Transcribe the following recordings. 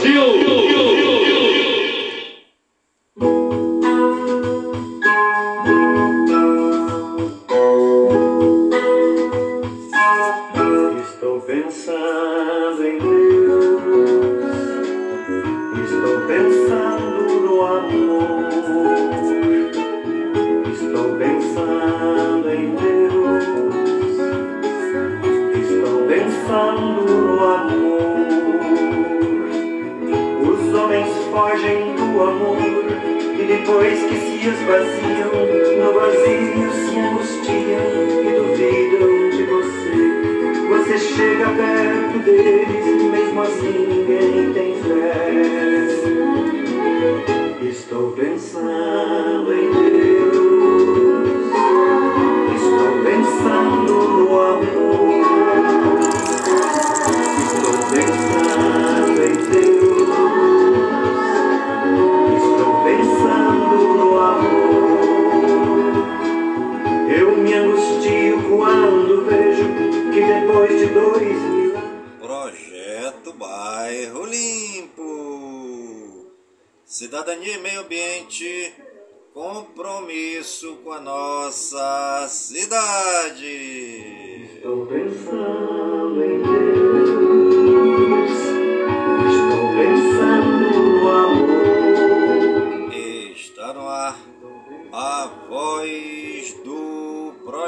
Brasil!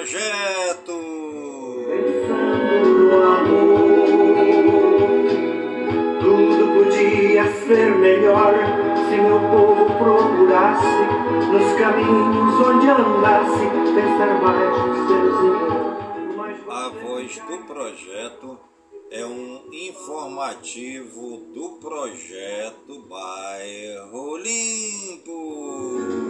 projeto. Pensando no amor, tudo podia ser melhor se meu povo procurasse nos caminhos onde andasse pensar mais no seu Senhor. A voz do projeto é um informativo do projeto Bairro Limpo.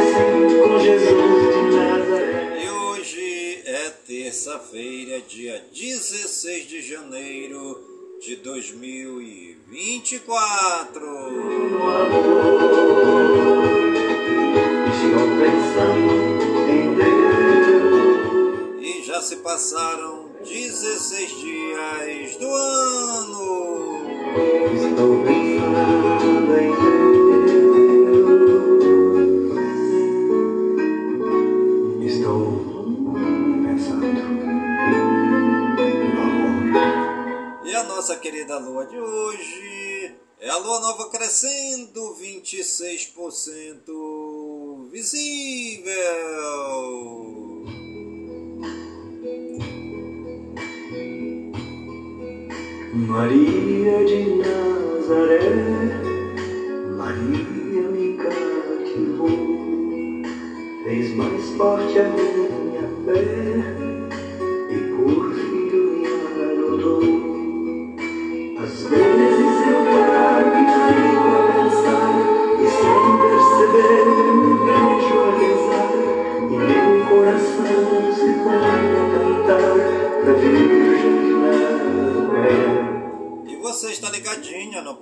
de 2024. Meu amor, estou pensando em Deus. E já se passaram 16 dias do ano. Estou pensando em Deus. nossa querida lua de hoje é a lua nova crescendo 26% visível. Maria de Nazaré, Maria me cativou, fez mais forte a minha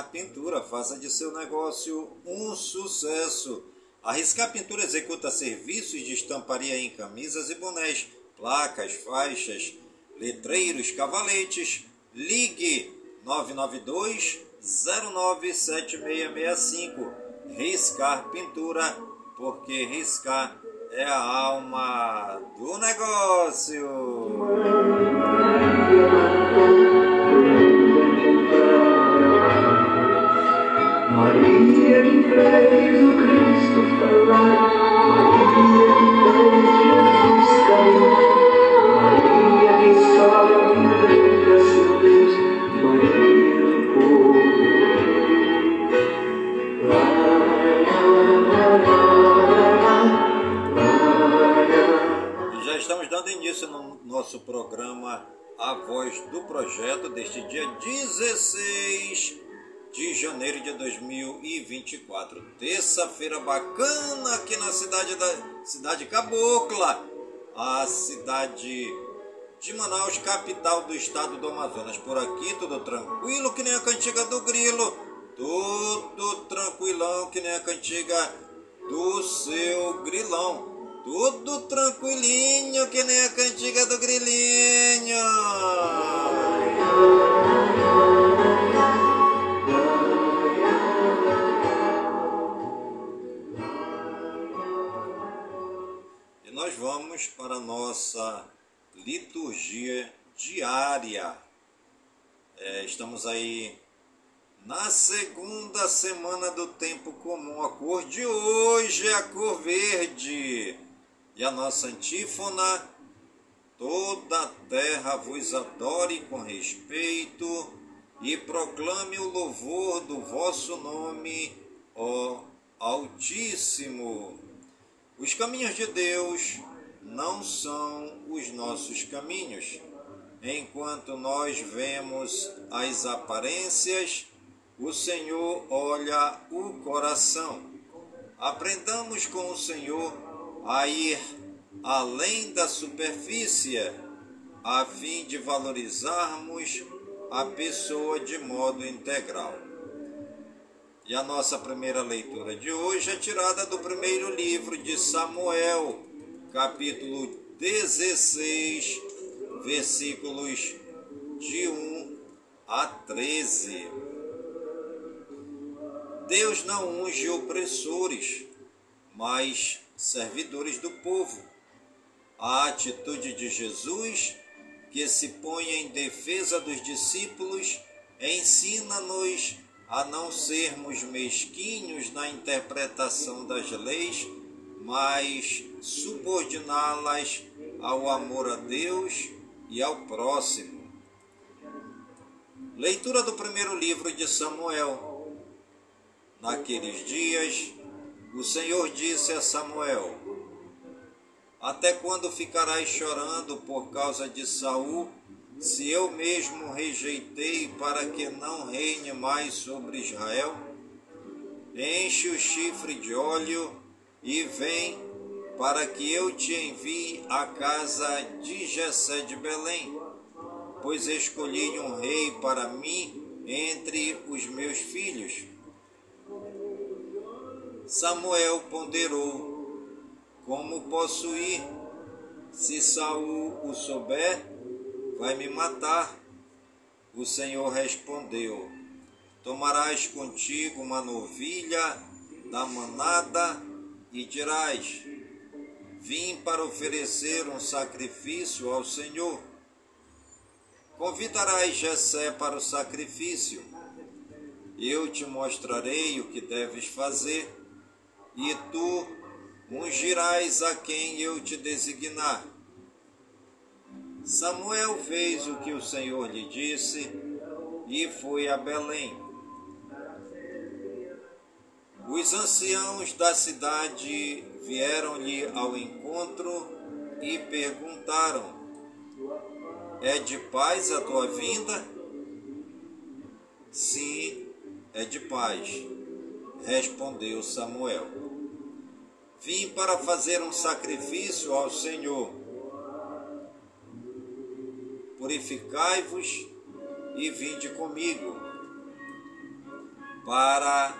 Arriscar Pintura, faça de seu negócio um sucesso. Arriscar Pintura executa serviços de estamparia em camisas e bonés, placas, faixas, letreiros, cavaletes. Ligue 992 097665. Riscar Pintura, porque riscar é a alma do negócio. dia que fez o Cristo falar, Maria que fez Jesus cair, Maria que sobe a seu Deus, Maria do povo. Já estamos dando início no nosso programa A Voz do Projeto deste dia 16 2024. Terça-feira bacana aqui na cidade da cidade Cabocla, a cidade de Manaus, capital do estado do Amazonas. Por aqui tudo tranquilo que nem a cantiga do grilo, tudo tranquilão que nem a cantiga do seu grilão. Tudo tranquilinho que nem a cantiga do grilinho. Nós vamos para a nossa liturgia diária. É, estamos aí na segunda semana do tempo comum. A cor de hoje é a cor verde. E a nossa antífona: toda a terra vos adore com respeito e proclame o louvor do vosso nome, ó Altíssimo. Os caminhos de Deus não são os nossos caminhos. Enquanto nós vemos as aparências, o Senhor olha o coração. Aprendamos com o Senhor a ir além da superfície, a fim de valorizarmos a pessoa de modo integral. E a nossa primeira leitura de hoje é tirada do primeiro livro de Samuel, capítulo 16, versículos de 1 a 13. Deus não unge opressores, mas servidores do povo. A atitude de Jesus, que se põe em defesa dos discípulos, ensina-nos a não sermos mesquinhos na interpretação das leis, mas subordiná-las ao amor a Deus e ao próximo. Leitura do primeiro livro de Samuel. Naqueles dias, o Senhor disse a Samuel: Até quando ficarás chorando por causa de Saul? Se eu mesmo rejeitei para que não reine mais sobre Israel? Enche o chifre de óleo e vem para que eu te envie à casa de Jessé de Belém, pois escolhi um rei para mim entre os meus filhos. Samuel ponderou: Como posso ir? Se Saul o souber, vai me matar. O Senhor respondeu: Tomarás contigo uma novilha da manada e dirás: Vim para oferecer um sacrifício ao Senhor. Convidarás Jessé para o sacrifício. Eu te mostrarei o que deves fazer, e tu ungirás a quem eu te designar Samuel fez o que o Senhor lhe disse e foi a Belém. Os anciãos da cidade vieram-lhe ao encontro e perguntaram: É de paz a tua vinda? Sim, é de paz, respondeu Samuel. Vim para fazer um sacrifício ao Senhor purificai-vos e vinde comigo, para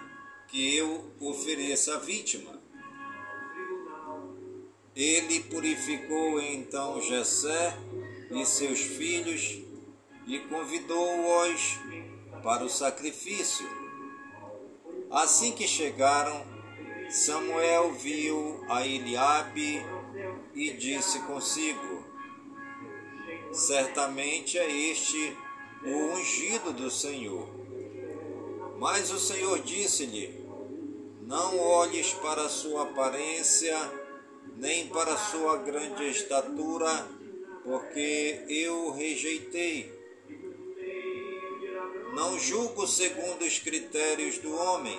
que eu ofereça a vítima. Ele purificou então Jessé e seus filhos e convidou-os para o sacrifício. Assim que chegaram, Samuel viu a Eliabe e disse consigo: Certamente é este o ungido do Senhor. Mas o Senhor disse-lhe: Não olhes para sua aparência, nem para sua grande estatura, porque eu o rejeitei. Não julgo segundo os critérios do homem.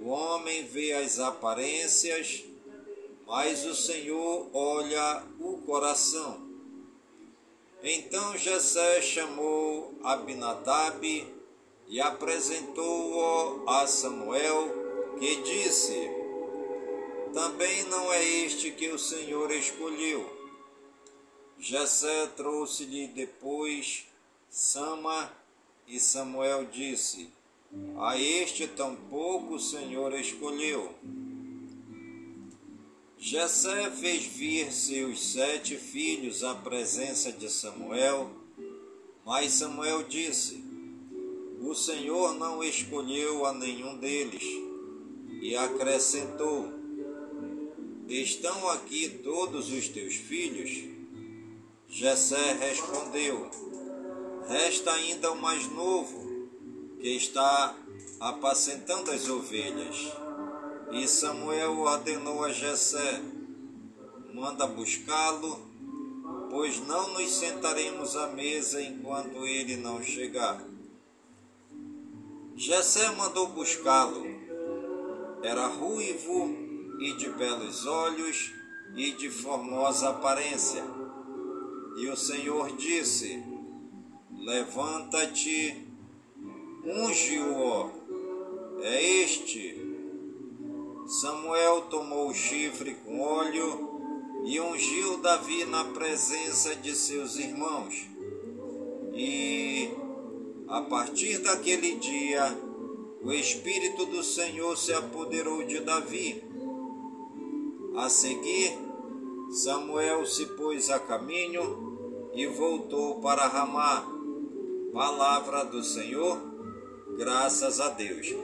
O homem vê as aparências, mas o Senhor olha o coração. Então Jessé chamou Abinadab e apresentou-o a Samuel, que disse: Também não é este que o Senhor escolheu. Jessé trouxe-lhe depois Sama, e Samuel disse: A este tampouco o Senhor escolheu. Jessé fez vir seus sete filhos à presença de Samuel, mas Samuel disse: O Senhor não escolheu a nenhum deles. E acrescentou: Estão aqui todos os teus filhos? Jessé respondeu: Resta ainda o mais novo, que está apacentando as ovelhas. E Samuel ordenou a Jessé: Manda buscá-lo, pois não nos sentaremos à mesa enquanto ele não chegar. Jessé mandou buscá-lo. Era ruivo e de belos olhos e de formosa aparência. E o Senhor disse: Levanta-te, unge-o, é este Samuel tomou o chifre com óleo e ungiu Davi na presença de seus irmãos. E a partir daquele dia, o Espírito do Senhor se apoderou de Davi. A seguir, Samuel se pôs a caminho e voltou para Ramá. Palavra do Senhor, graças a Deus.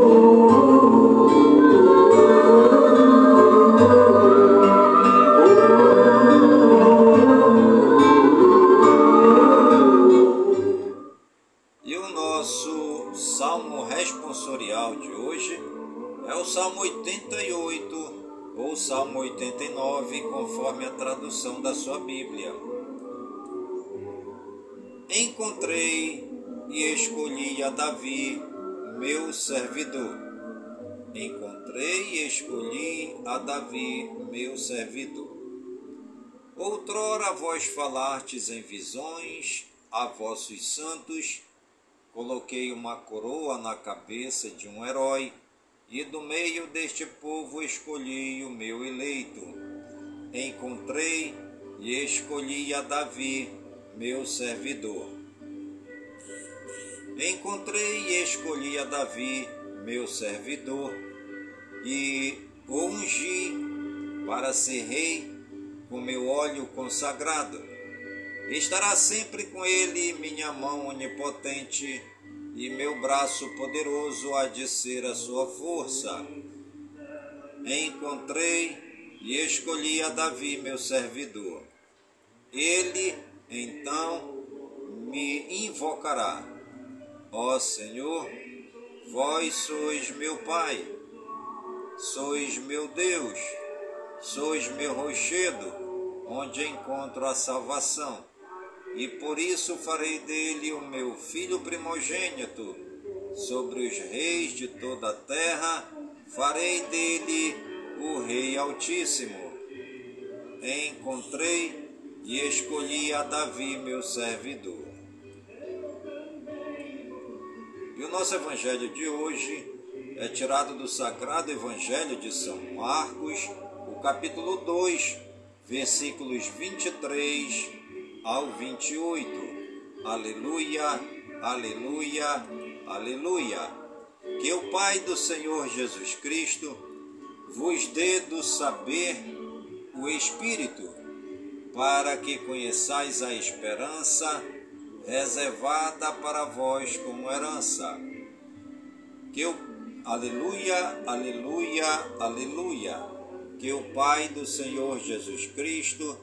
Encontrei e escolhi a Davi, meu servidor. Encontrei e escolhi a Davi, meu servidor. Outrora vós falastes em visões a vossos santos, coloquei uma coroa na cabeça de um herói e do meio deste povo escolhi o meu eleito. Encontrei e escolhi a Davi, meu servidor. Encontrei e escolhi a Davi, meu servidor, e o ungi para ser rei com meu óleo consagrado. Estará sempre com ele minha mão onipotente e meu braço poderoso há de ser a sua força. Encontrei e escolhi a Davi, meu servidor. Ele, então, me invocará. Ó Senhor, vós sois meu Pai, sois meu Deus, sois meu rochedo, onde encontro a salvação e por isso farei dele o meu filho primogênito, sobre os reis de toda a terra, farei dele o Rei Altíssimo. Encontrei e escolhi a Davi, meu servidor. E o nosso evangelho de hoje é tirado do Sagrado Evangelho de São Marcos, o capítulo 2, versículos 23 ao 28. Aleluia, aleluia, aleluia. Que o Pai do Senhor Jesus Cristo vos dê do saber o Espírito, para que conheçais a esperança reservada para vós como herança. Que o Aleluia, aleluia, aleluia. Que o Pai do Senhor Jesus Cristo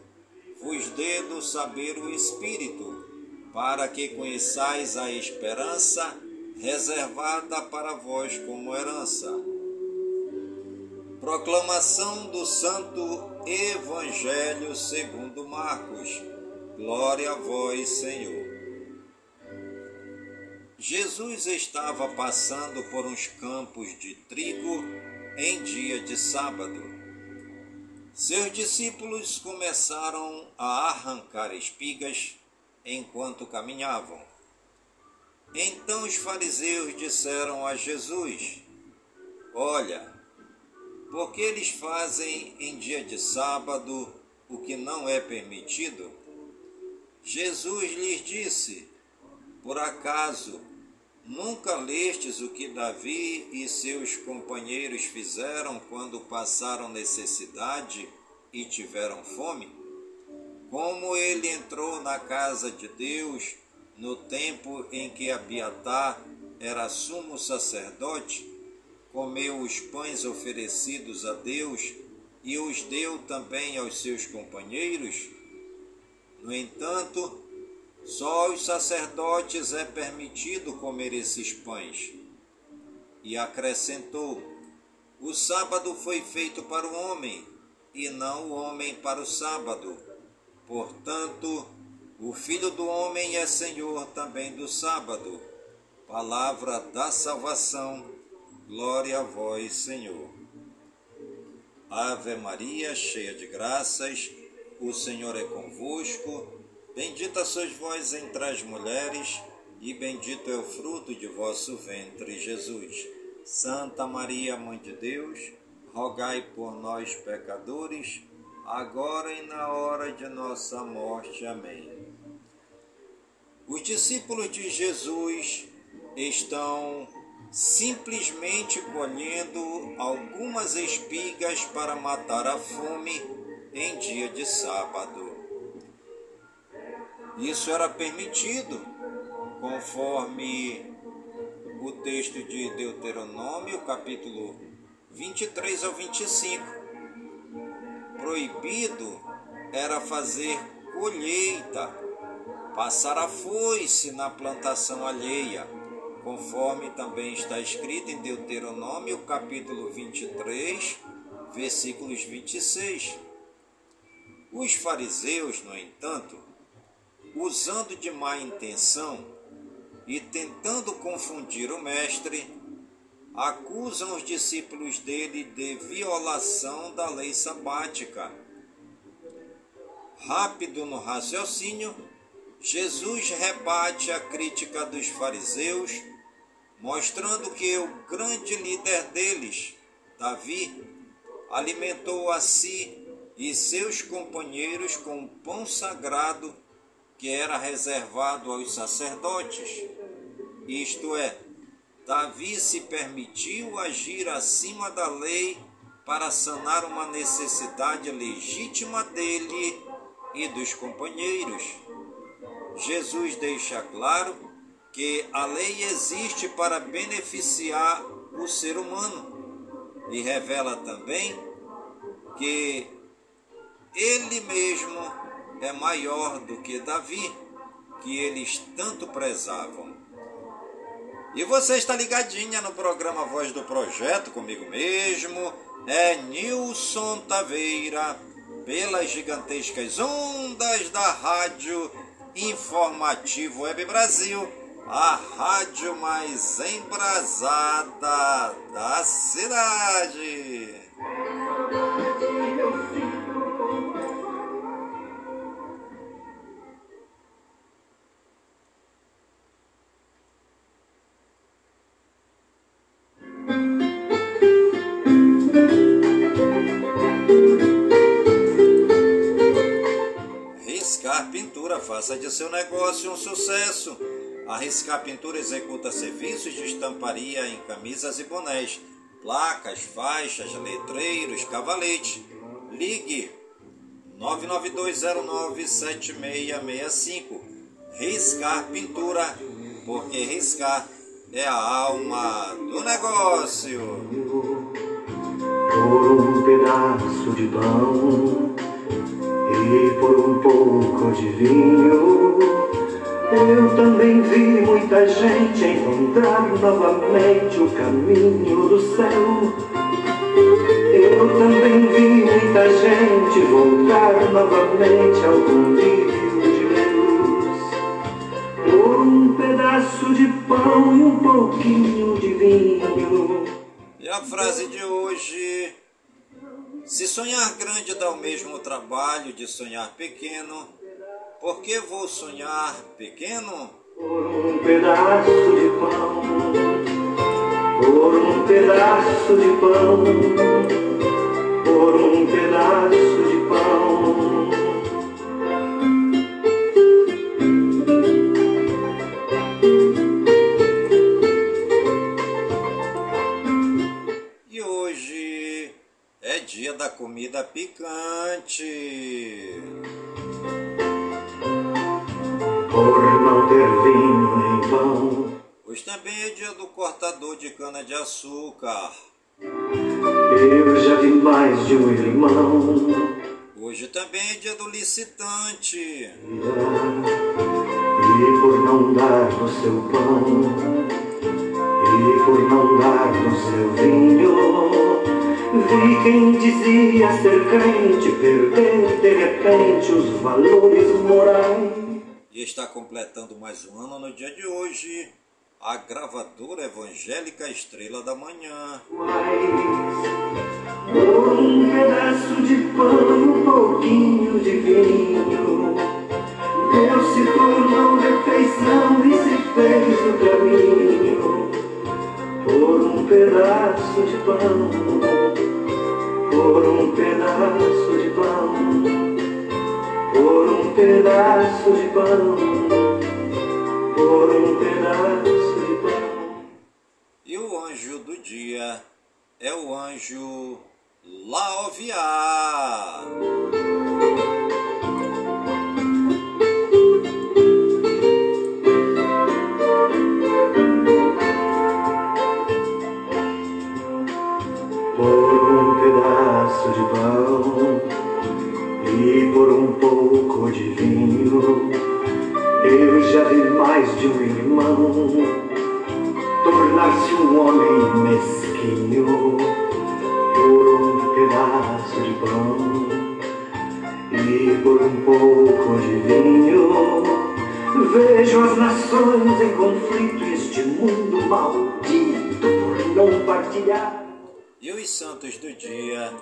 vos dê do saber o Espírito, para que conheçais a esperança reservada para vós como herança. Proclamação do Santo Evangelho segundo Marcos. Glória a vós, Senhor. Jesus estava passando por uns campos de trigo em dia de sábado. Seus discípulos começaram a arrancar espigas enquanto caminhavam. Então os fariseus disseram a Jesus: Olha, porque eles fazem em dia de sábado o que não é permitido? Jesus lhes disse: Por acaso Nunca lestes o que Davi e seus companheiros fizeram quando passaram necessidade e tiveram fome? Como ele entrou na casa de Deus no tempo em que Abiatar era sumo sacerdote, comeu os pães oferecidos a Deus e os deu também aos seus companheiros? No entanto, só aos sacerdotes é permitido comer esses pães. E acrescentou: O sábado foi feito para o homem, e não o homem para o sábado. Portanto, o Filho do Homem é Senhor também do sábado. Palavra da salvação. Glória a vós, Senhor. Ave Maria, cheia de graças, o Senhor é convosco. Bendita sois vós entre as mulheres, e bendito é o fruto de vosso ventre, Jesus. Santa Maria, Mãe de Deus, rogai por nós, pecadores, agora e na hora de nossa morte. Amém. Os discípulos de Jesus estão simplesmente colhendo algumas espigas para matar a fome em dia de sábado. Isso era permitido, conforme o texto de Deuteronômio, capítulo 23 ao 25. Proibido era fazer colheita, passar a foice na plantação alheia, conforme também está escrito em Deuteronômio, capítulo 23, versículos 26. Os fariseus, no entanto, usando de má intenção e tentando confundir o Mestre, acusam os discípulos dele de violação da lei sabática. Rápido no raciocínio, Jesus rebate a crítica dos fariseus, mostrando que o grande líder deles, Davi, alimentou a si e seus companheiros com o pão sagrado que era reservado aos sacerdotes. Isto é, Davi se permitiu agir acima da lei para sanar uma necessidade legítima dele e dos companheiros. Jesus deixa claro que a lei existe para beneficiar o ser humano e revela também que ele mesmo é maior do que Davi, que eles tanto prezavam. E você está ligadinha no programa Voz do Projeto comigo mesmo, é Nilson Taveira, pelas gigantescas ondas da Rádio Informativo Web Brasil, a rádio mais embrasada da cidade. Pintura, faça de seu negócio um sucesso. A Riscar Pintura executa serviços de estamparia em camisas e bonés, placas, faixas, letreiros, cavalete. Ligue 992097665. Riscar Pintura, porque riscar é a alma do negócio. Por um pedaço de pão e por um pouco de vinho, eu também vi muita gente encontrar novamente o caminho do céu. Eu também vi muita gente voltar novamente ao convívio de Deus. Por um pedaço de pão e um pouquinho de vinho. E a frase de hoje: Se sonhar grande dá o mesmo trabalho de sonhar pequeno, por que vou sonhar pequeno? Por um pedaço de pão, por um pedaço de pão, por um pedaço dia da comida picante. Por não ter vinho nem pão, Hoje também é dia do cortador de cana-de-açúcar. eu já vi mais de um irmão. Hoje também é dia do licitante. E por não dar no seu pão, e por não dar no seu vinho, vi quem dizia ser crente perder de repente os valores morais. E está completando mais um ano no dia de hoje a gravadora evangélica Estrela da Manhã. Por um pedaço de pão um pouquinho de vinho, Deus se tornou refeição e se fez o caminho. Por um pedaço de pão, pedaço de pão, por um pedaço de pão. E o anjo do dia é o anjo Laoviá. Eu já vi mais de um irmão tornar-se um homem mesquinho. Por um pedaço de pão e por um pouco de vinho, vejo as nações em conflito este mundo maldito por não partilhar. E os santos do dia,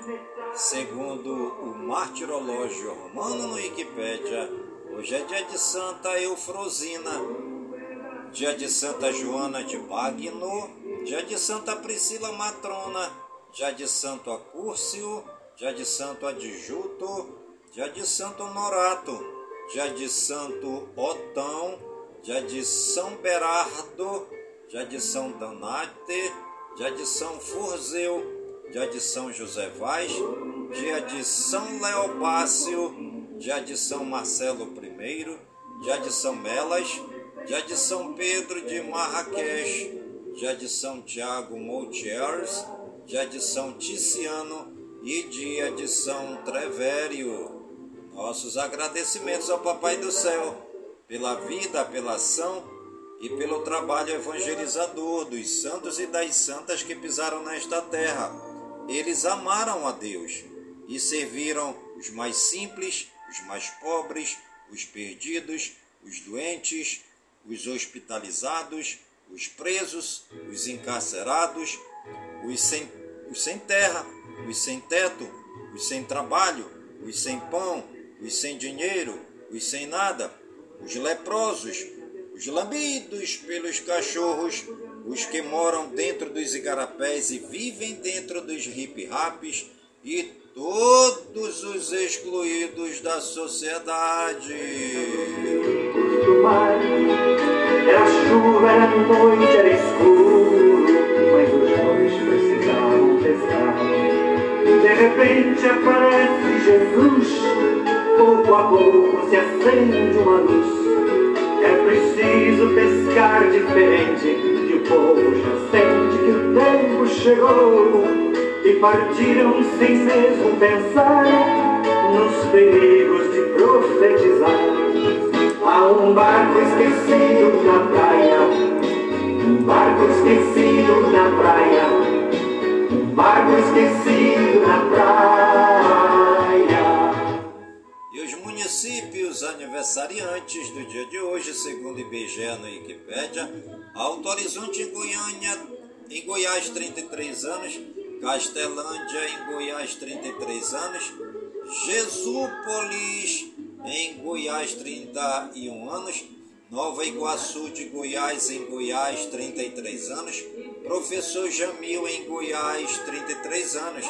segundo o martirológio romano no Wikipédia, hoje é dia de Santa Eufrosina, dia de Santa Joana de Bagno, dia de Santa Priscila Matrona, dia de Santo Acúrcio, dia de Santo Adjuto, dia de Santo Honorato, dia de Santo Otão, dia de São Berardo, dia de São Danate, dia de São Furzeu, dia de São José Vaz, dia de São Leopácio, dia de São Marcelo I, dia de São Melas, dia de São Pedro de Marrakech, dia de São Tiago Moutiers, dia de São Ticiano e dia de São Trevério. Nossos agradecimentos ao Papai do Céu pela vida, pela ação e pelo trabalho evangelizador dos santos e das santas que pisaram nesta terra. Eles amaram a Deus e serviram os mais simples, os mais pobres, os perdidos, os doentes, os hospitalizados, os presos, os encarcerados, os sem, os sem terra, os sem teto, os sem trabalho, os sem pão, os sem dinheiro, os sem nada, os leprosos, os lambidos pelos cachorros, os que moram dentro dos igarapés e vivem dentro dos hip-raps e todos os excluídos da sociedade. Era chuva, era noite, era escuro, mas os dois precisavam pescar. De repente aparece Jesus, pouco a pouco se acende uma luz. É preciso pescar diferente, que o povo já sente que o tempo chegou e partiram sem mesmo pensar nos perigos de profetizar. Há um barco esquecido na praia, um barco esquecido na praia, um barco esquecido na praia. E os municípios aniversariantes do dia de hoje, segundo IBGE no Wikipédia, Alto Horizonte em Goiânia, em Goiás 33 anos, Castelândia, em Goiás, 33 anos. Jesúpolis, em Goiás, 31 anos. Nova Iguaçu de Goiás, em Goiás, 33 anos. Professor Jamil, em Goiás, 33 anos.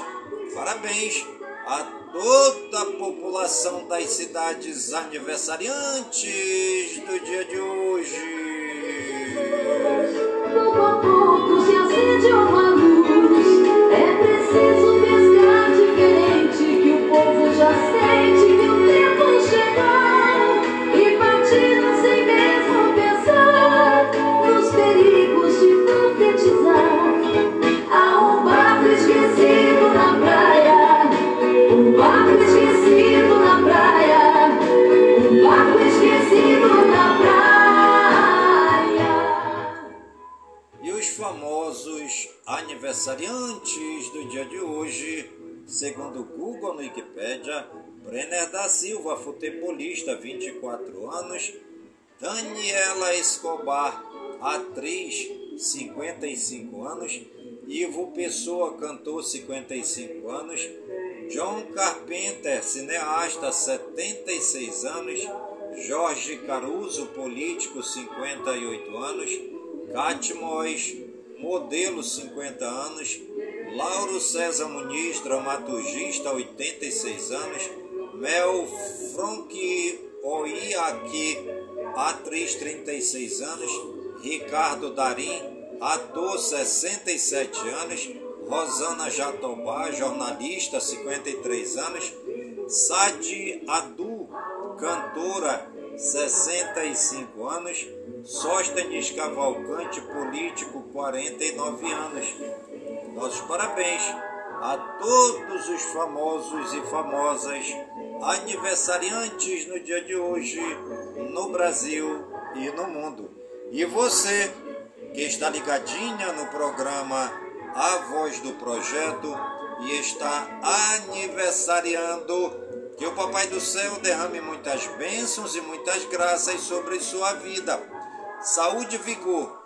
Parabéns a toda a população das cidades aniversariantes do dia de hoje. Preciso pescar diferente que o povo já sente que o tempo chegou e partiram sem mesmo pensar nos perigos de profetizar. Há um barco esquecido na praia, um barco esquecido na praia, um barco esquecido na praia. E os famosos de hoje, segundo o Google no Wikipédia, Brenner da Silva, futebolista, 24 anos, Daniela Escobar, atriz, 55 anos, Ivo Pessoa, cantor, 55 anos, John Carpenter, cineasta, 76 anos, Jorge Caruso, político, 58 anos, Cat Mois, modelo, 50 anos, Lauro César Muniz, dramaturgista, 86 anos, Mel Frank Oiaki, atriz, 36 anos, Ricardo Darim, ator, 67 anos, Rosana Jatobá, jornalista, 53 anos, Sadi Adu, cantora, 65 anos, Sóstenes Cavalcante, político, 49 anos. Nossos parabéns a todos os famosos e famosas aniversariantes no dia de hoje, no Brasil e no mundo. E você que está ligadinha no programa A Voz do Projeto e está aniversariando, que o Papai do Céu derrame muitas bênçãos e muitas graças sobre sua vida. Saúde e vigor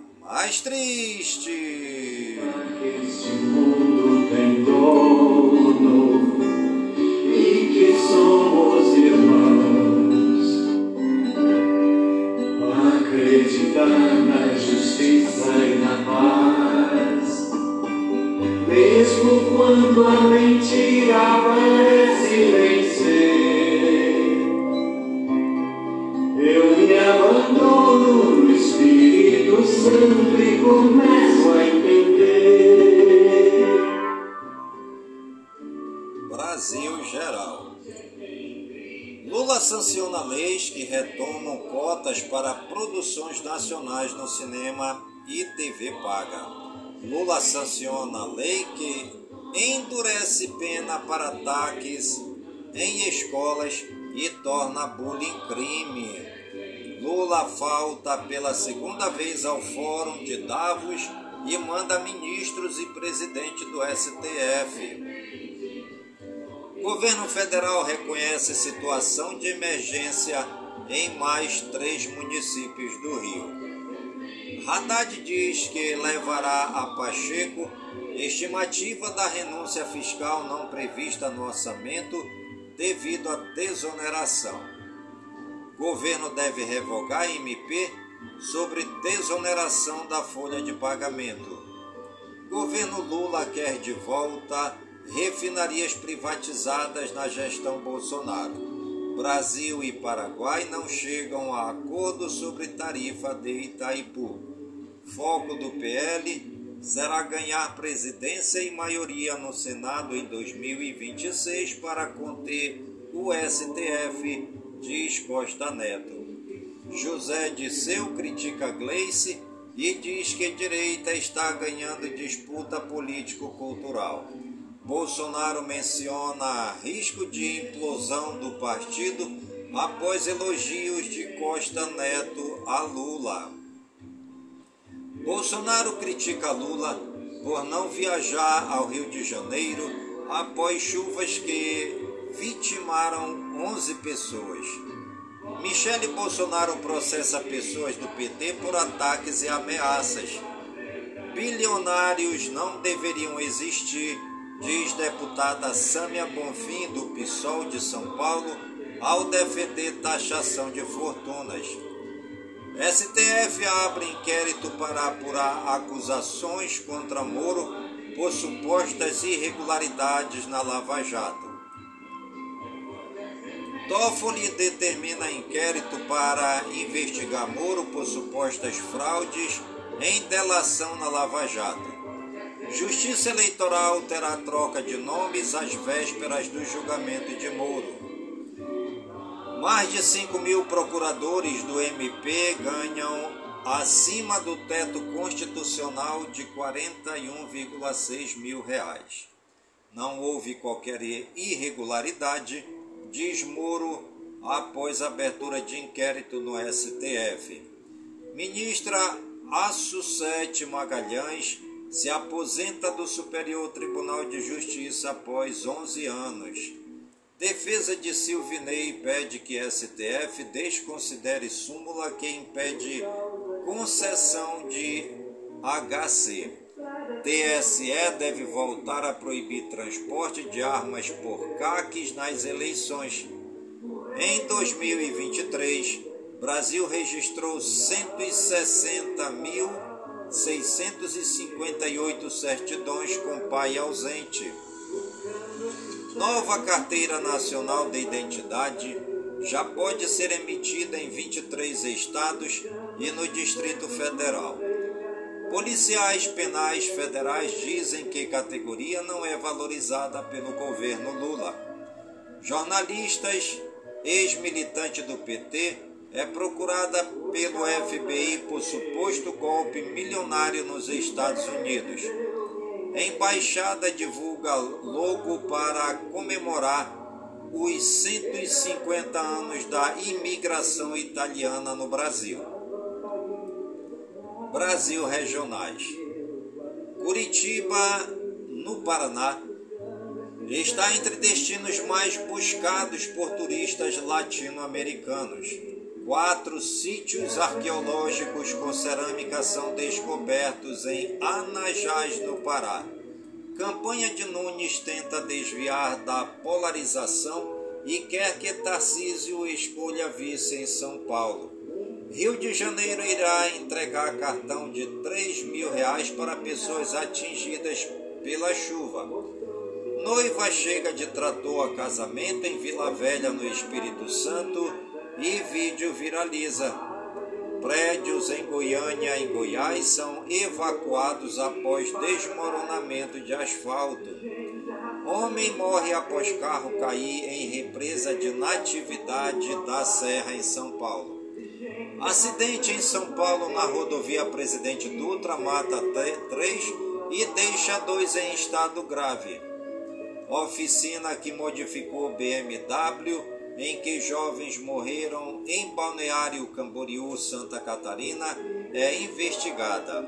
mais triste. Este mundo tem dono e que somos irmãos. Acreditar na justiça e na paz, mesmo quando a mentira parece vencer. Nacionais no cinema e TV paga. Lula sanciona lei que endurece pena para ataques em escolas e torna bullying crime. Lula falta pela segunda vez ao Fórum de Davos e manda ministros e presidente do STF. Governo federal reconhece situação de emergência em mais três municípios do Rio. Haddad diz que levará a Pacheco estimativa da renúncia fiscal não prevista no orçamento devido à desoneração. Governo deve revogar MP sobre desoneração da folha de pagamento. Governo Lula quer de volta refinarias privatizadas na gestão Bolsonaro. Brasil e Paraguai não chegam a acordo sobre tarifa de Itaipu. Foco do PL será ganhar presidência e maioria no Senado em 2026 para conter o STF, diz Costa Neto. José Disseu critica Gleice e diz que direita está ganhando disputa político-cultural. Bolsonaro menciona risco de implosão do partido após elogios de Costa Neto a Lula. Bolsonaro critica Lula por não viajar ao Rio de Janeiro após chuvas que vitimaram 11 pessoas. Michele Bolsonaro processa pessoas do PT por ataques e ameaças. Bilionários não deveriam existir, diz deputada Sâmia Bonfim, do PSOL de São Paulo, ao defender taxação de fortunas. STF abre inquérito para apurar acusações contra Moro por supostas irregularidades na Lava Jato. Toffoli determina inquérito para investigar Moro por supostas fraudes em delação na Lava Jato. Justiça Eleitoral terá troca de nomes às vésperas do julgamento de Moro. Mais de 5 mil procuradores do MP ganham acima do teto constitucional de 41,6 mil reais. Não houve qualquer irregularidade diz Moro após abertura de inquérito no STF. Ministra Assucete Magalhães se aposenta do Superior Tribunal de Justiça após 11 anos. Defesa de Silvinei pede que STF desconsidere súmula que impede concessão de HC. TSE deve voltar a proibir transporte de armas por caques nas eleições. Em 2023, Brasil registrou 160.658 certidões com pai ausente. Nova Carteira Nacional de Identidade já pode ser emitida em 23 estados e no Distrito Federal. Policiais penais federais dizem que categoria não é valorizada pelo governo Lula. Jornalistas, ex-militante do PT, é procurada pelo FBI por suposto golpe milionário nos Estados Unidos. Embaixada divulga logo para comemorar os 150 anos da imigração italiana no Brasil. Brasil regionais. Curitiba, no Paraná, está entre destinos mais buscados por turistas latino-americanos. Quatro sítios arqueológicos com cerâmica são descobertos em Anajás, no Pará. Campanha de Nunes tenta desviar da polarização e quer que Tarcísio escolha vice em São Paulo. Rio de Janeiro irá entregar cartão de 3 mil reais para pessoas atingidas pela chuva. Noiva chega de trator a casamento em Vila Velha, no Espírito Santo, e vídeo viraliza. Prédios em Goiânia e Goiás são evacuados após desmoronamento de asfalto. Homem morre após carro cair em represa de Natividade da Serra, em São Paulo. Acidente em São Paulo na rodovia Presidente Dutra mata três e deixa dois em estado grave. Oficina que modificou BMW em que jovens morreram em Balneário Camboriú, Santa Catarina, é investigada.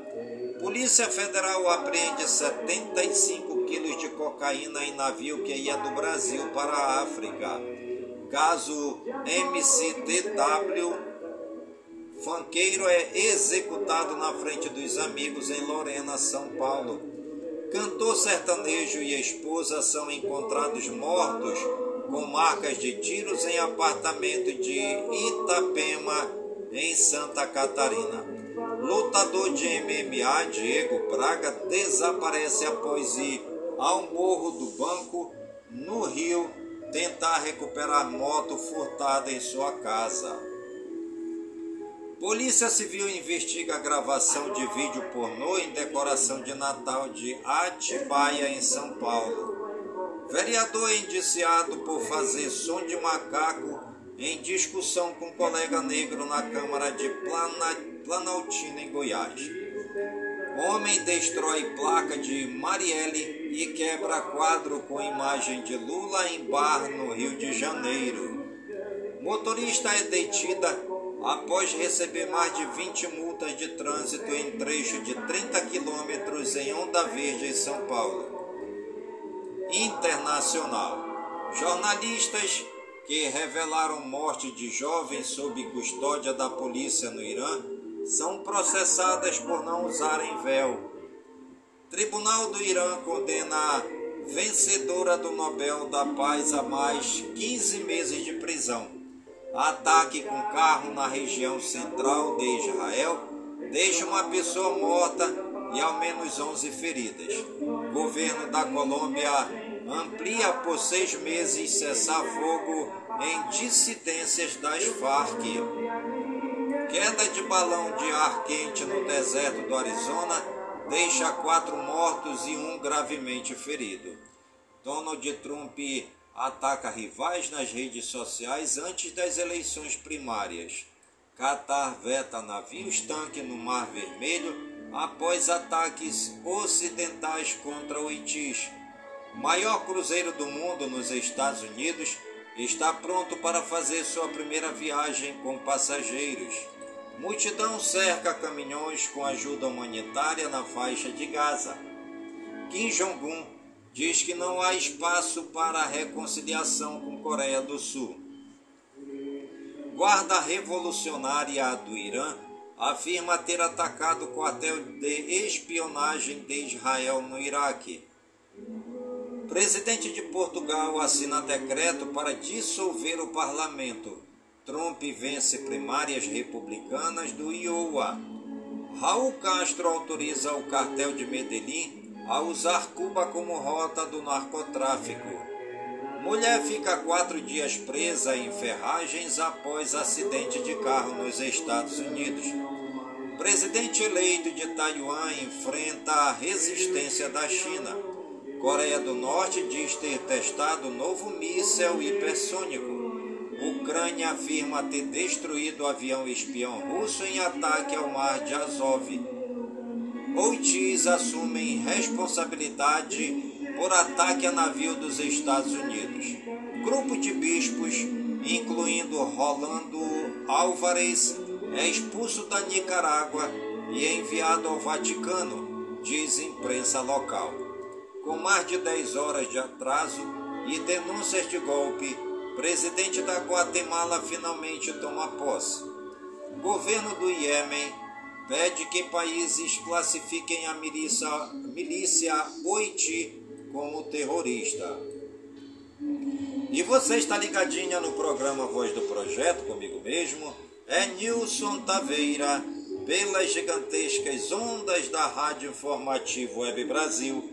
Polícia Federal apreende 75 quilos de cocaína em navio que ia do Brasil para a África. Caso MCTW Fanqueiro é executado na frente dos amigos em Lorena, São Paulo. Cantor sertanejo e esposa são encontrados mortos com marcas de tiros em apartamento de Itapema, em Santa Catarina. Lutador de MMA Diego Braga desaparece após ir ao Morro do Banco, no Rio, tentar recuperar moto furtada em sua casa. Polícia Civil investiga a gravação de vídeo pornô em decoração de Natal de Atibaia, em São Paulo. Vereador indiciado por fazer som de macaco em discussão com colega negro na Câmara de Plana, Planaltina, em Goiás. Homem destrói placa de Marielle e quebra quadro com imagem de Lula em bar no Rio de Janeiro. Motorista é detida após receber mais de 20 multas de trânsito em trecho de 30 quilômetros em Onda Verde, em São Paulo. Internacional. Jornalistas que revelaram morte de jovens sob custódia da polícia no Irã são processadas por não usarem véu. Tribunal do Irã condena a vencedora do Nobel da Paz a mais 15 meses de prisão. Ataque com carro na região central de Israel deixa uma pessoa morta e ao menos 11 feridas. Governo da Colômbia amplia por seis meses cessar-fogo em dissidências das Farc. Queda de balão de ar quente no deserto do Arizona deixa quatro mortos e um gravemente ferido. Donald Trump ataca rivais nas redes sociais antes das eleições primárias. Qatar veta navios-tanque no Mar Vermelho após ataques ocidentais contra o Itis. Maior cruzeiro do mundo nos Estados Unidos está pronto para fazer sua primeira viagem com passageiros. Multidão cerca caminhões com ajuda humanitária na faixa de Gaza. Kim Jong-un diz que não há espaço para reconciliação com Coreia do Sul. Guarda revolucionária do Irã afirma ter atacado o quartel de espionagem de Israel no Iraque. Presidente de Portugal assina decreto para dissolver o parlamento. Trump vence primárias republicanas do Iowa. Raul Castro autoriza o cartel de Medellín a usar Cuba como rota do narcotráfico. Mulher fica quatro dias presa em ferragens após acidente de carro nos Estados Unidos. Presidente eleito de Taiwan enfrenta a resistência da China. Coreia do Norte diz ter testado novo míssel hipersônico. Ucrânia afirma ter destruído o avião espião russo em ataque ao mar de Azov. Oitis assumem responsabilidade por ataque a navio dos Estados Unidos. Grupo de bispos, incluindo Rolando Álvares, é expulso da Nicarágua e enviado ao Vaticano, diz imprensa local. Com mais de 10 horas de atraso e denúncias de golpe, presidente da Guatemala finalmente toma posse. Governo do Iêmen pede que países classifiquem a milícia, milícia Oiti como terrorista. E você está ligadinha no programa Voz do Projeto, comigo mesmo, é Nilson Taveira, pelas gigantescas ondas da Rádio Informativo Web Brasil,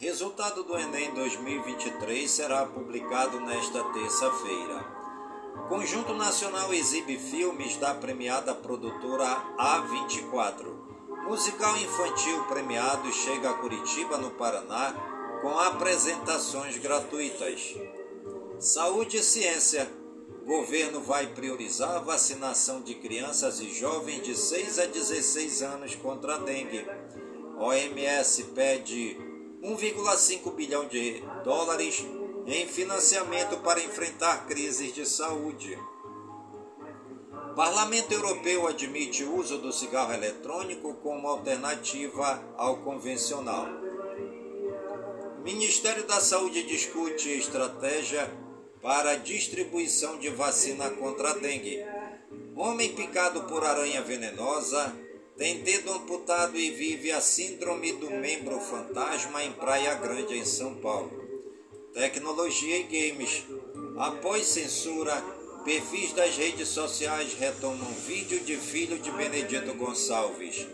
Resultado do Enem 2023 será publicado nesta terça-feira. Conjunto Nacional exibe filmes da premiada produtora A24. Musical infantil premiado chega a Curitiba, no Paraná, com apresentações gratuitas. Saúde e ciência. Governo vai priorizar a vacinação de crianças e jovens de 6 a 16 anos contra a dengue. OMS pede 1,5 bilhão de dólares em financiamento para enfrentar crises de saúde. Parlamento Europeu admite o uso do cigarro eletrônico como alternativa ao convencional. Ministério da Saúde discute estratégia para distribuição de vacina contra a dengue. Homem picado por aranha venenosa tem dedo amputado e vive a síndrome do membro fantasma em Praia Grande, em São Paulo. Tecnologia e games. Após censura, perfis das redes sociais retomam vídeo de filho de Benedito Gonçalves.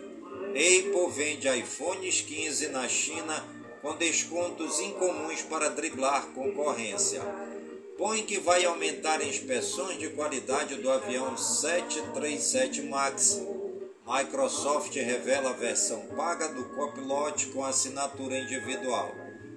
Apple vende iPhones 15 na China com descontos incomuns para driblar concorrência. Boeing vai aumentar inspeções de qualidade do avião 737 MAX. Microsoft revela a versão paga do Copilot com assinatura individual.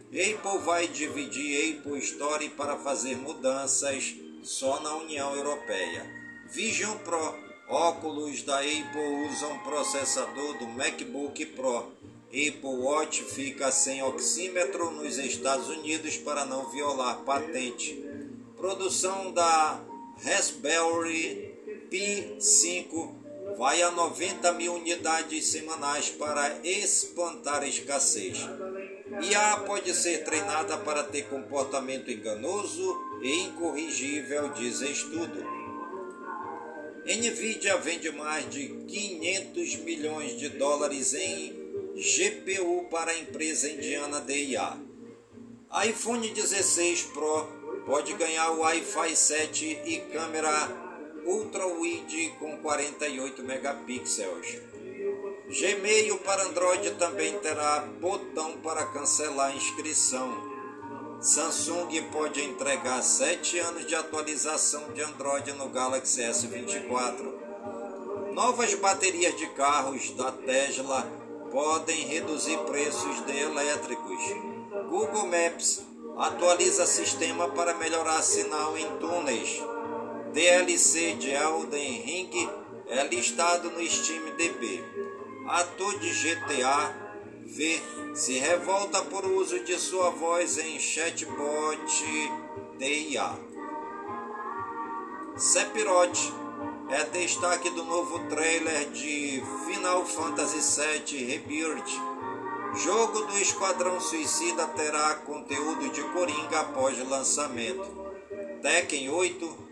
Apple vai dividir Apple Store para fazer mudanças só na União Europeia. Vision Pro, óculos da Apple usam processador do MacBook Pro. Apple Watch fica sem oxímetro nos Estados Unidos para não violar patente. Produção da Raspberry Pi 5 vai a 90 mil unidades semanais para espantar a escassez. IA pode ser treinada para ter comportamento enganoso e incorrigível, diz estudo. Nvidia vende mais de 500 milhões de dólares em GPU para a empresa indiana DIA. iPhone 16 Pro pode ganhar Wi-Fi 7 e câmera Ultra Wide com 48 megapixels. Gmail para Android também terá botão para cancelar a inscrição. Samsung pode entregar 7 anos de atualização de Android no Galaxy S24. Novas baterias de carros da Tesla podem reduzir preços de elétricos. Google Maps atualiza sistema para melhorar sinal em túneis. DLC de Elden Ring é listado no Steam DB. Ator de GTA V se revolta por uso de sua voz em chatbot DIA. Sephiroth é destaque do novo trailer de Final Fantasy VII Rebirth. Jogo do Esquadrão Suicida terá conteúdo de Coringa após lançamento. Tekken 8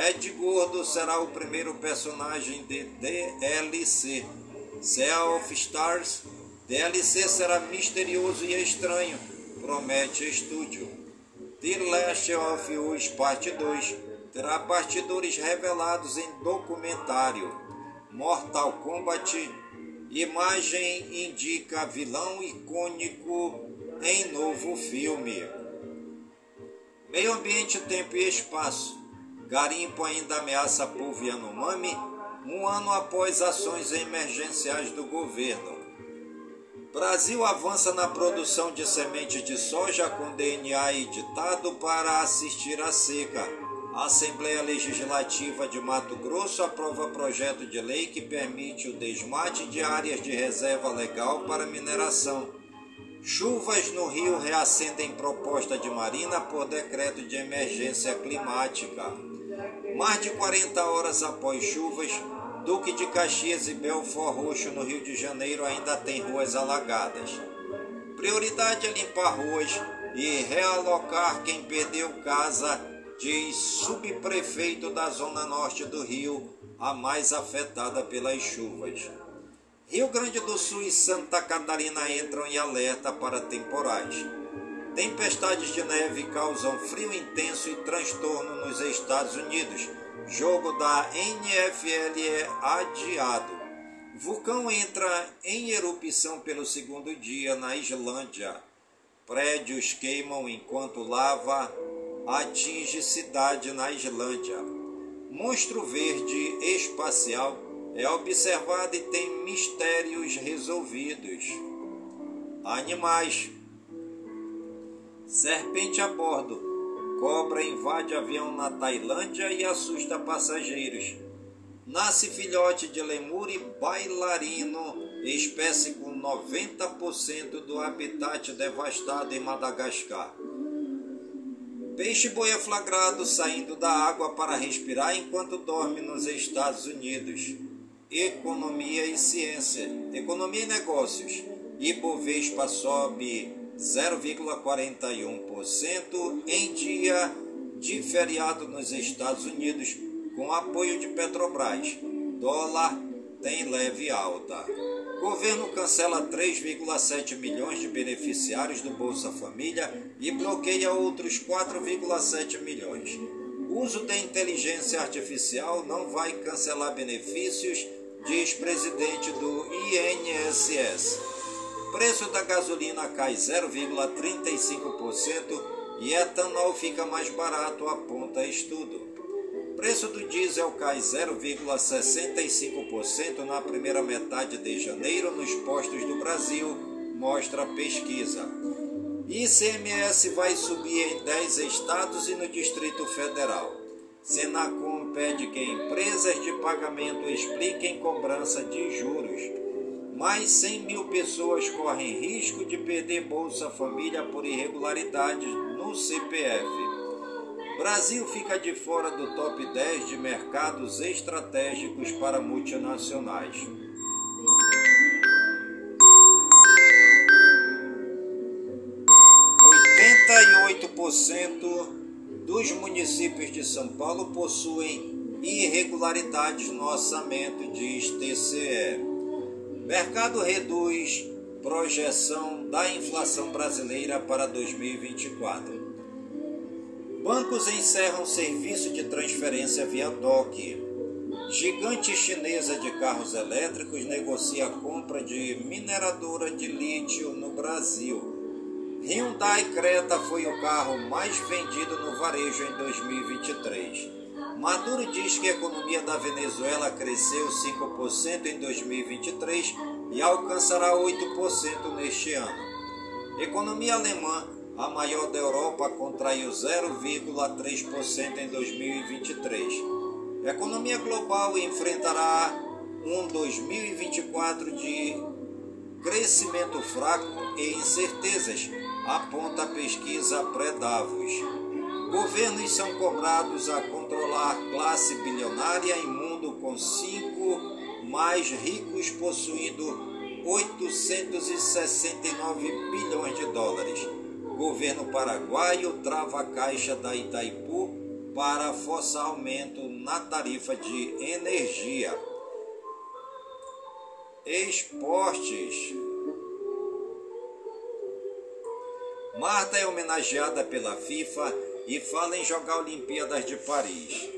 Ed Gordo será o primeiro personagem de DLC. Sea of Stars DLC será misterioso e estranho, promete estúdio. The Last of Us Parte 2 terá bastidores revelados em documentário. Mortal Kombat imagem indica vilão icônico em novo filme. Meio ambiente, tempo e espaço. Garimpo ainda ameaça povo Yanomami um ano após ações emergenciais do governo. Brasil avança na produção de semente de soja com DNA editado para assistir à seca. A Assembleia Legislativa de Mato Grosso aprova projeto de lei que permite o desmate de áreas de reserva legal para mineração. Chuvas no Rio reacendem proposta de Marina por decreto de emergência climática. Mais de 40 horas após chuvas, Duque de Caxias e Belfort Roxo, no Rio de Janeiro, ainda tem ruas alagadas. Prioridade é limpar ruas e realocar quem perdeu casa, diz subprefeito da Zona Norte do Rio, a mais afetada pelas chuvas. Rio Grande do Sul e Santa Catarina entram em alerta para temporais. Tempestades de neve causam frio intenso e transtorno nos Estados Unidos. Jogo da NFL é adiado. Vulcão entra em erupção pelo segundo dia na Islândia. Prédios queimam enquanto lava atinge cidade na Islândia. Monstro verde espacial é observado e tem mistérios resolvidos. Animais. Serpente a bordo. Cobra invade avião na Tailândia e assusta passageiros. Nasce filhote de lemur e bailarino, espécie com 90% do habitat devastado em Madagascar. Peixe boi é flagrado saindo da água para respirar enquanto dorme nos Estados Unidos. Economia e ciência. Economia e negócios. Ibovespa sobe 0,41% em dia de feriado nos Estados Unidos, com apoio de Petrobras. Dólar tem leve alta. Governo cancela 3,7 milhões de beneficiários do Bolsa Família e bloqueia outros 4,7 milhões. Uso da inteligência artificial não vai cancelar benefícios, diz presidente do INSS. Preço da gasolina cai 0,35% e etanol fica mais barato, aponta estudo. Preço do diesel cai 0,65% na primeira metade de janeiro nos postos do Brasil, mostra pesquisa. ICMS vai subir em 10 estados e no Distrito Federal. Senacom pede que empresas de pagamento expliquem cobrança de juros. Mais 100 mil pessoas correm risco de perder Bolsa Família por irregularidades no CPF. Brasil fica de fora do top 10 de mercados estratégicos para multinacionais. dos municípios de São Paulo possuem irregularidades no orçamento, diz TCE. Mercado reduz projeção da inflação brasileira para 2024. Bancos encerram serviço de transferência via DOC. Gigante chinesa de carros elétricos negocia a compra de mineradora de lítio no Brasil. Hyundai Creta foi o carro mais vendido no varejo em 2023. Maduro diz que a economia da Venezuela cresceu 5% em 2023 e alcançará 8% neste ano. Economia alemã, a maior da Europa, contraiu 0,3% em 2023. A economia global enfrentará um 2024 de crescimento fraco e incertezas, aponta a pesquisa pré-Davos. Governos são cobrados a controlar classe bilionária em mundo com cinco mais ricos possuindo 869 bilhões de dólares. Governo paraguaio trava a caixa da Itaipu para forçar aumento na tarifa de energia. Esportes. Marta é homenageada pela FIFA e fala em jogar Olimpíadas de Paris.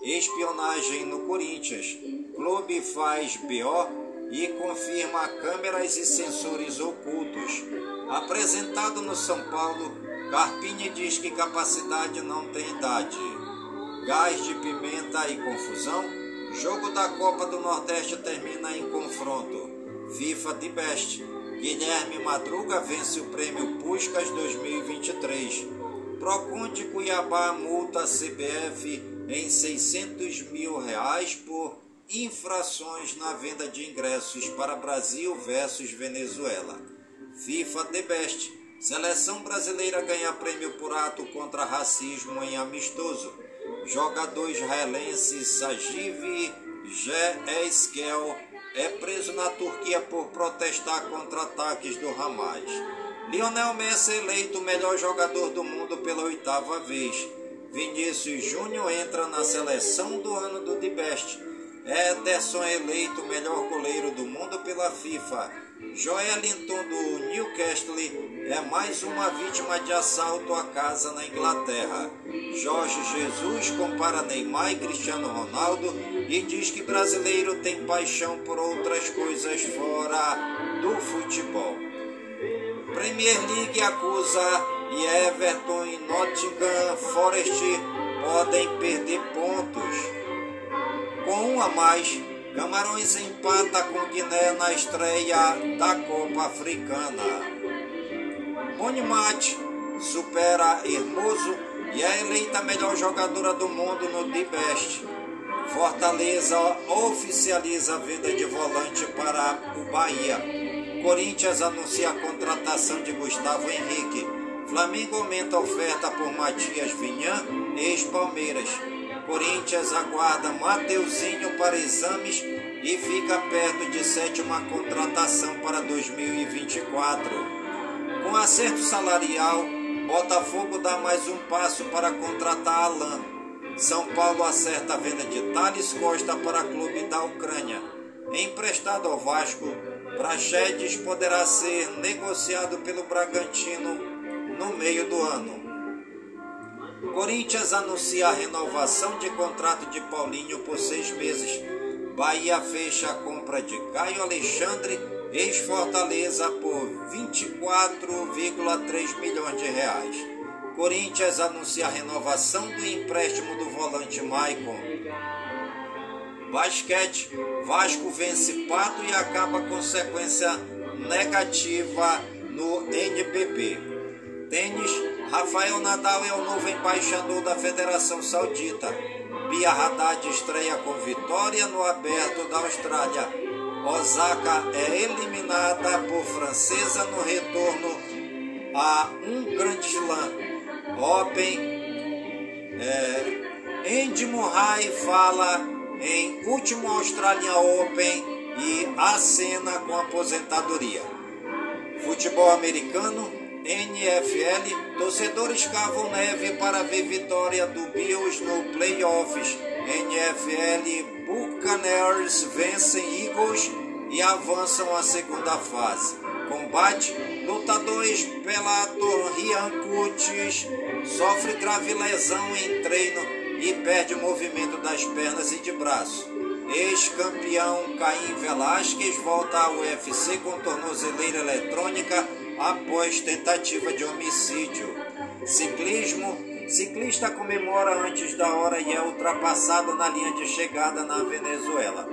Espionagem no Corinthians. Clube faz BO e confirma câmeras e sensores ocultos. Apresentado no São Paulo, Carpini diz que capacidade não tem idade. Gás de pimenta e confusão. Jogo da Copa do Nordeste termina em confronto. FIFA de Best. Guilherme Madruga vence o prêmio Puscas 2023. Procon Cuiabá multa CBF em 600 mil reais por infrações na venda de ingressos para Brasil versus Venezuela. FIFA The Best. Seleção brasileira ganha prêmio por ato contra racismo em amistoso. Jogador israelense Sajiv Eskel é preso na Turquia por protestar contra ataques do Hamas. Lionel Messi eleito o melhor jogador do mundo pela oitava vez. Vinícius Júnior entra na seleção do ano do The Best. Ederson é eleito o melhor goleiro do mundo pela FIFA. Joelinton do Newcastle é mais uma vítima de assalto à casa na Inglaterra. Jorge Jesus compara Neymar e Cristiano Ronaldo e diz que brasileiro tem paixão por outras coisas fora do futebol. Premier League acusa e Everton e Nottingham Forest podem perder pontos. Com um a mais, Camarões empata com Guiné na estreia da Copa Africana. Monimat supera Hermoso e é eleita a melhor jogadora do mundo no The Best. Fortaleza oficializa a venda de volante para o Bahia. Corinthians anuncia a contratação de Gustavo Henrique. Flamengo aumenta a oferta por Matias Vinhan, ex-Palmeiras. Corinthians aguarda Mateuzinho para exames e fica perto de sétima contratação para 2024. Com acerto salarial, Botafogo dá mais um passo para contratar Alain. São Paulo acerta a venda de Thales Costa para clube da Ucrânia. Emprestado ao Vasco, Prachedes poderá ser negociado pelo Bragantino no meio do ano. Corinthians anuncia a renovação de contrato de Paulinho por seis meses. Bahia fecha a compra de Caio Alexandre, ex-Fortaleza, por 24,3 milhões de reais. Corinthians anuncia a renovação do empréstimo do volante Maicon. Basquete, Vasco vence Pato e acaba com sequência negativa no NBB. Tênis, Rafael Nadal é o novo embaixador da Federação Saudita. Bia Haddad estreia com vitória no Aberto da Austrália. Osaka é eliminada por francesa no retorno a um grande slam. Open. É, Andy Murray fala em último Australian Open e acena com aposentadoria. Futebol americano, NFL, torcedores cavam neve para ver vitória do Bills no playoffs. NFL, Buccaneers vencem Eagles e avançam à segunda fase. Combate, lutadores Bellator Rian Cutis sofre grave lesão em treino e perde o movimento das pernas e de braço. Ex-campeão Caim Velasquez volta ao UFC com tornozeleira eletrônica após tentativa de homicídio. Ciclismo: ciclista comemora antes da hora e é ultrapassado na linha de chegada na Venezuela.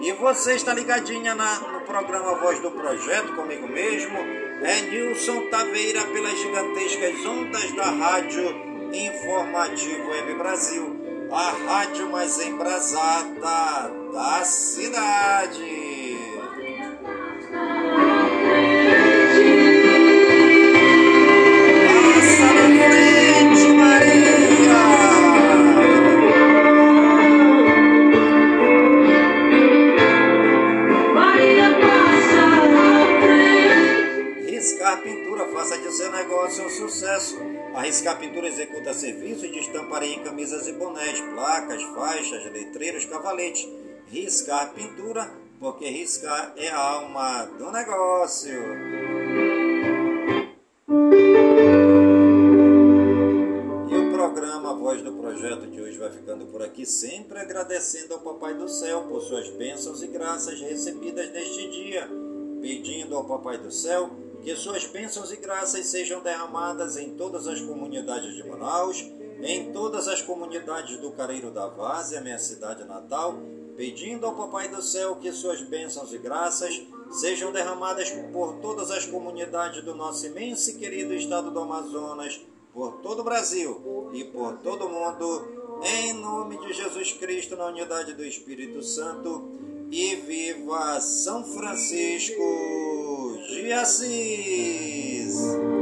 E você está ligadinha na, no programa Voz do Projeto comigo mesmo? É Nilson Taveira pelas gigantescas ondas da Rádio Informativo Web Brasil, a rádio mais embrasada da cidade. Passa na frente, Maria! Maria passa na frente. Riscar Pintura, faça de seu negócio um sucesso. A Riscar Pintura executa serviços de estamparia em camisas e bonés, placas, faixas, letreiros, cavaletes. Riscar Pintura, porque riscar é a alma do negócio. E o programa Voz do Projeto de hoje vai ficando por aqui, sempre agradecendo ao Papai do Céu por suas bênçãos e graças recebidas neste dia, pedindo ao Papai do Céu que suas bênçãos e graças sejam derramadas em todas as comunidades de Manaus, em todas as comunidades do Careiro da Várzea, minha cidade natal, pedindo ao Papai do Céu que suas bênçãos e graças sejam derramadas por todas as comunidades do nosso imenso e querido estado do Amazonas, por todo o Brasil e por todo o mundo, em nome de Jesus Cristo, na unidade do Espírito Santo, e viva São Francisco de Assis!